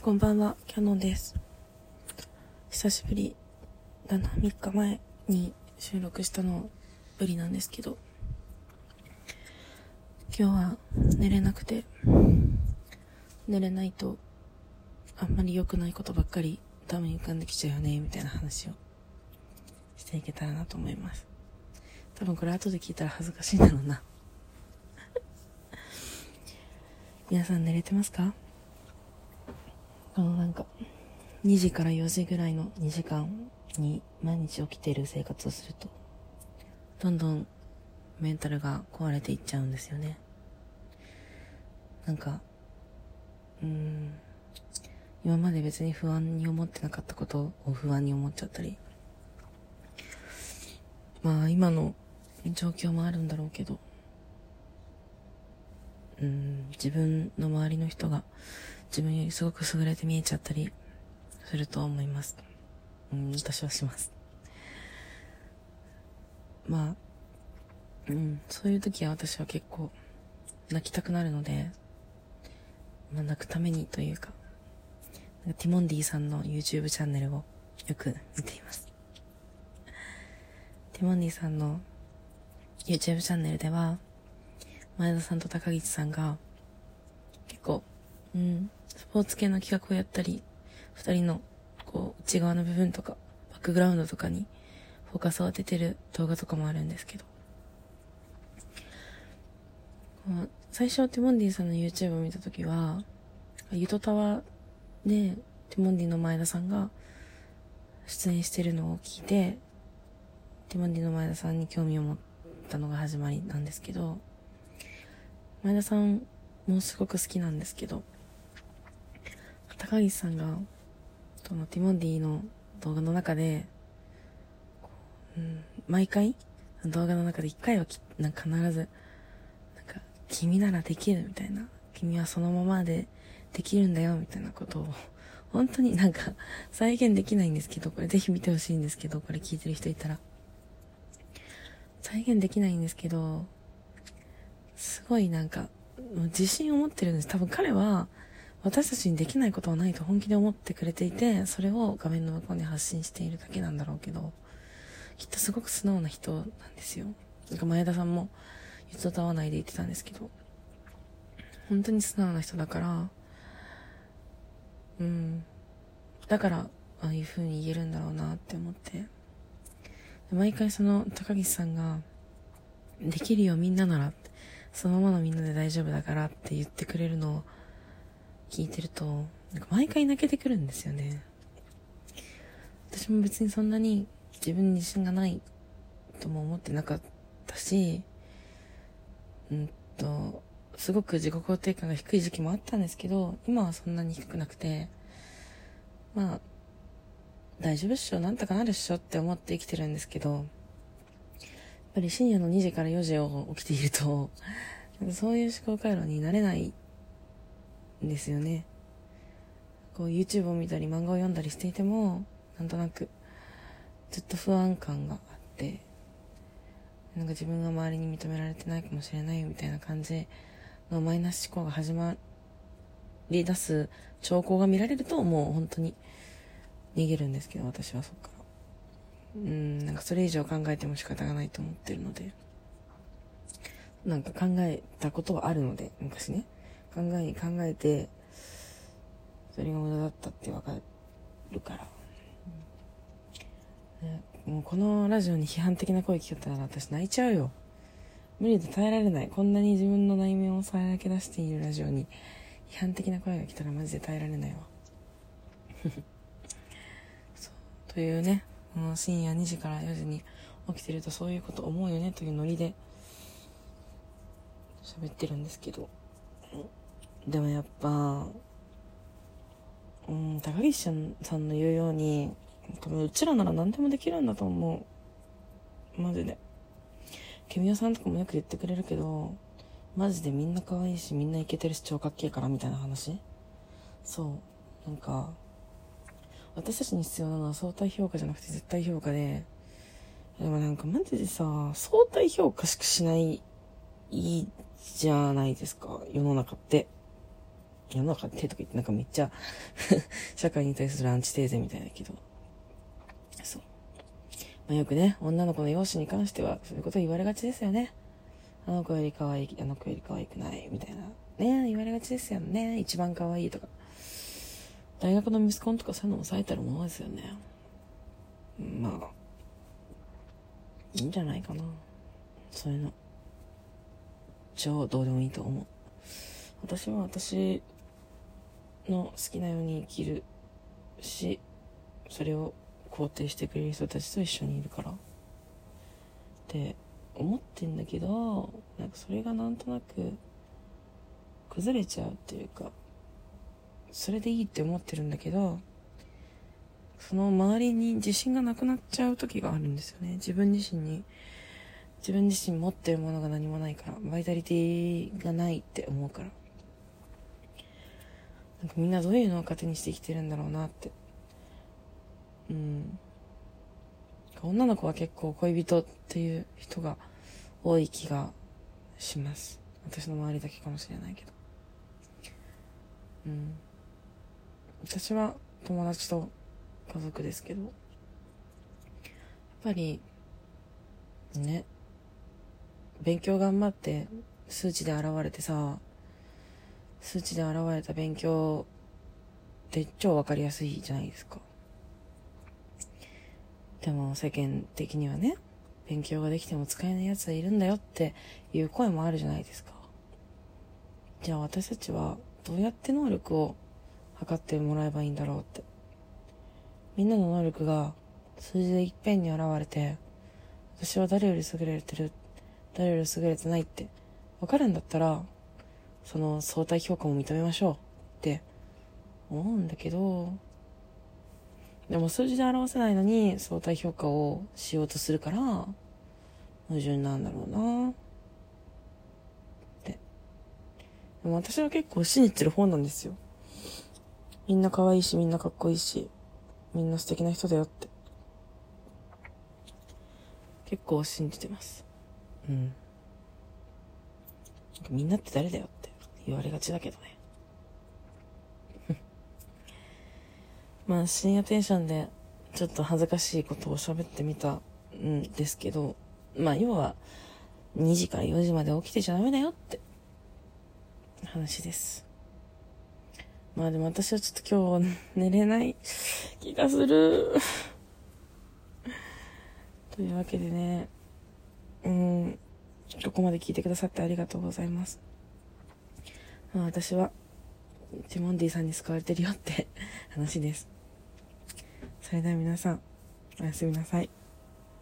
こんばんは、キャノンです。久しぶりだな、3日前に収録したのぶりなんですけど、今日は寝れなくて、寝れないとあんまり良くないことばっかり頭に浮かんできちゃうよね、みたいな話をしていけたらなと思います。多分これ後で聞いたら恥ずかしいんだろうな。皆さん寝れてますか？このなんか、2時から4時ぐらいの2時間に毎日起きている生活をすると、どんどんメンタルが壊れていっちゃうんですよね。なんか、うーん、今まで別に不安に思ってなかったことを不安に思っちゃったり、まあ今の状況もあるんだろうけど、うん、自分の周りの人が自分よりすごく優れて見えちゃったりすると思います。うん、私はします。まあ、うん、そういう時は私は結構泣きたくなるので、まあ、泣くためにというか、かティモンディさんの YouTube チャンネルをよく見ています。ティモンディさんの YouTube チャンネルでは、前田さんと高岸さんが、結構、うん、スポーツ系の企画をやったり、二人の、こう、内側の部分とか、バックグラウンドとかに、フォーカスを当ててる動画とかもあるんですけど、こう最初、ティモンディさんの YouTube を見たときは、ゆとたわで、ティモンディの前田さんが出演してるのを聞いて、ティモンディの前田さんに興味を持ったのが始まりなんですけど、前田さんもすごく好きなんですけど、高岸さんが、そのティモンディの動画の中で、うん、毎回、動画の中で一回はきなんか必ず、なんか、君ならできるみたいな、君はそのままでできるんだよみたいなことを、本当になんか再現できないんですけど、これぜひ見てほしいんですけど、これ聞いてる人いたら。再現できないんですけど、すごいなんか、自信を持ってるんです。多分彼は、私たちにできないことはないと本気で思ってくれていて、それを画面の向こうに発信しているだけなんだろうけど、きっとすごく素直な人なんですよ。なんか前田さんも、ゆとたわないで言ってたんですけど、本当に素直な人だから、うん。だから、ああいう風に言えるんだろうなって思って。毎回その高岸さんが、できるよみんななら、そのままのみんなで大丈夫だからって言ってくれるのを聞いてると、なんか毎回泣けてくるんですよね。私も別にそんなに自分に自信がないとも思ってなかったし、うんと、すごく自己肯定感が低い時期もあったんですけど、今はそんなに低くなくて、まあ、大丈夫っしょ、なんとかなるっしょって思って生きてるんですけど、やっぱり深夜の2時から4時を起きていると、そういう思考回路になれないですよね。こう YouTube を見たり漫画を読んだりしていても、なんとなくずっと不安感があって、なんか自分が周りに認められてないかもしれないみたいな感じのマイナス思考が始まり出す兆候が見られるともう本当に逃げるんですけど、私はそっから。うん、なんかそれ以上考えても仕方がないと思ってるので、なんか考えたことはあるので、昔ね。考え、考えて、それが無駄だったってわかるから。ね、もうこのラジオに批判的な声聞けたら私泣いちゃうよ。無理で耐えられない。こんなに自分の内面をさらけ出しているラジオに批判的な声が来たらマジで耐えられないわ。そう。というね、この深夜2時から4時に起きてるとそういうこと思うよねというノリで喋ってるんですけど。でもやっぱ、うん、高岸さんの言うように、多分うちらなら何でもできるんだと思う。マジで。ケミオさんとかもよく言ってくれるけど、マジでみんな可愛いし、みんなイケてるし、超かっけえからみたいな話そう。なんか、私たちに必要なのは相対評価じゃなくて絶対評価で、でもなんかマジでさ、相対評価しかしない、いいじゃないですか、世の中って。世の中ってとか言ってなんかめっちゃ 社会に対するアンチテーゼみたいだけど。そう。まあ、よくね、女の子の容姿に関してはそういうこと言われがちですよね。あの子より可愛い、あの子より可愛くない、みたいな。ね言われがちですよね。一番可愛いとか。大学のミスコンとかそういうのもさえたるものですよね。まあ、いいんじゃないかな。そういうの。超どうでもいいと思う。私は私の好きなように生きるし、それを肯定してくれる人たちと一緒にいるから。って思ってんだけど、なんかそれがなんとなく崩れちゃうっていうか、それでいいって思ってるんだけど、その周りに自信がなくなっちゃう時があるんですよね。自分自身に。自分自身持ってるものが何もないから、バイタリティがないって思うから。なんかみんなどういうのを糧にして生きてるんだろうなって。うん。女の子は結構恋人っていう人が多い気がします。私の周りだけかもしれないけど。うん。私は友達と家族ですけど、やっぱり、ね、勉強頑張って数値で現れてさ、数値で現れた勉強って超わかりやすいじゃないですか。でも世間的にはね、勉強ができても使えない奴はいるんだよっていう声もあるじゃないですか。じゃあ私たちはどうやって能力を測ってもらえばいいんだろうって。みんなの能力が数字でいっぺんに現れて、私は誰より優れてる、誰より優れてないってわかるんだったら、その相対評価も認めましょうって思うんだけど、でも数字で表せないのに相対評価をしようとするから、矛盾なんだろうなって。でも私は結構信じてる方なんですよ。みんな可愛いし、みんなかっこいいし、みんな素敵な人だよって。結構信じてます。うん。みんなって誰だよって言われがちだけどね。まあ深夜テンションでちょっと恥ずかしいことを喋ってみたんですけど、まあ要は2時から4時まで起きてちゃダメだよって話です。まあでも私はちょっと今日寝れない気がする。というわけでね、うん、ここまで聞いてくださってありがとうございます。まあ私は、ジモンディさんに救われてるよって話です。それでは皆さん、おやすみなさい。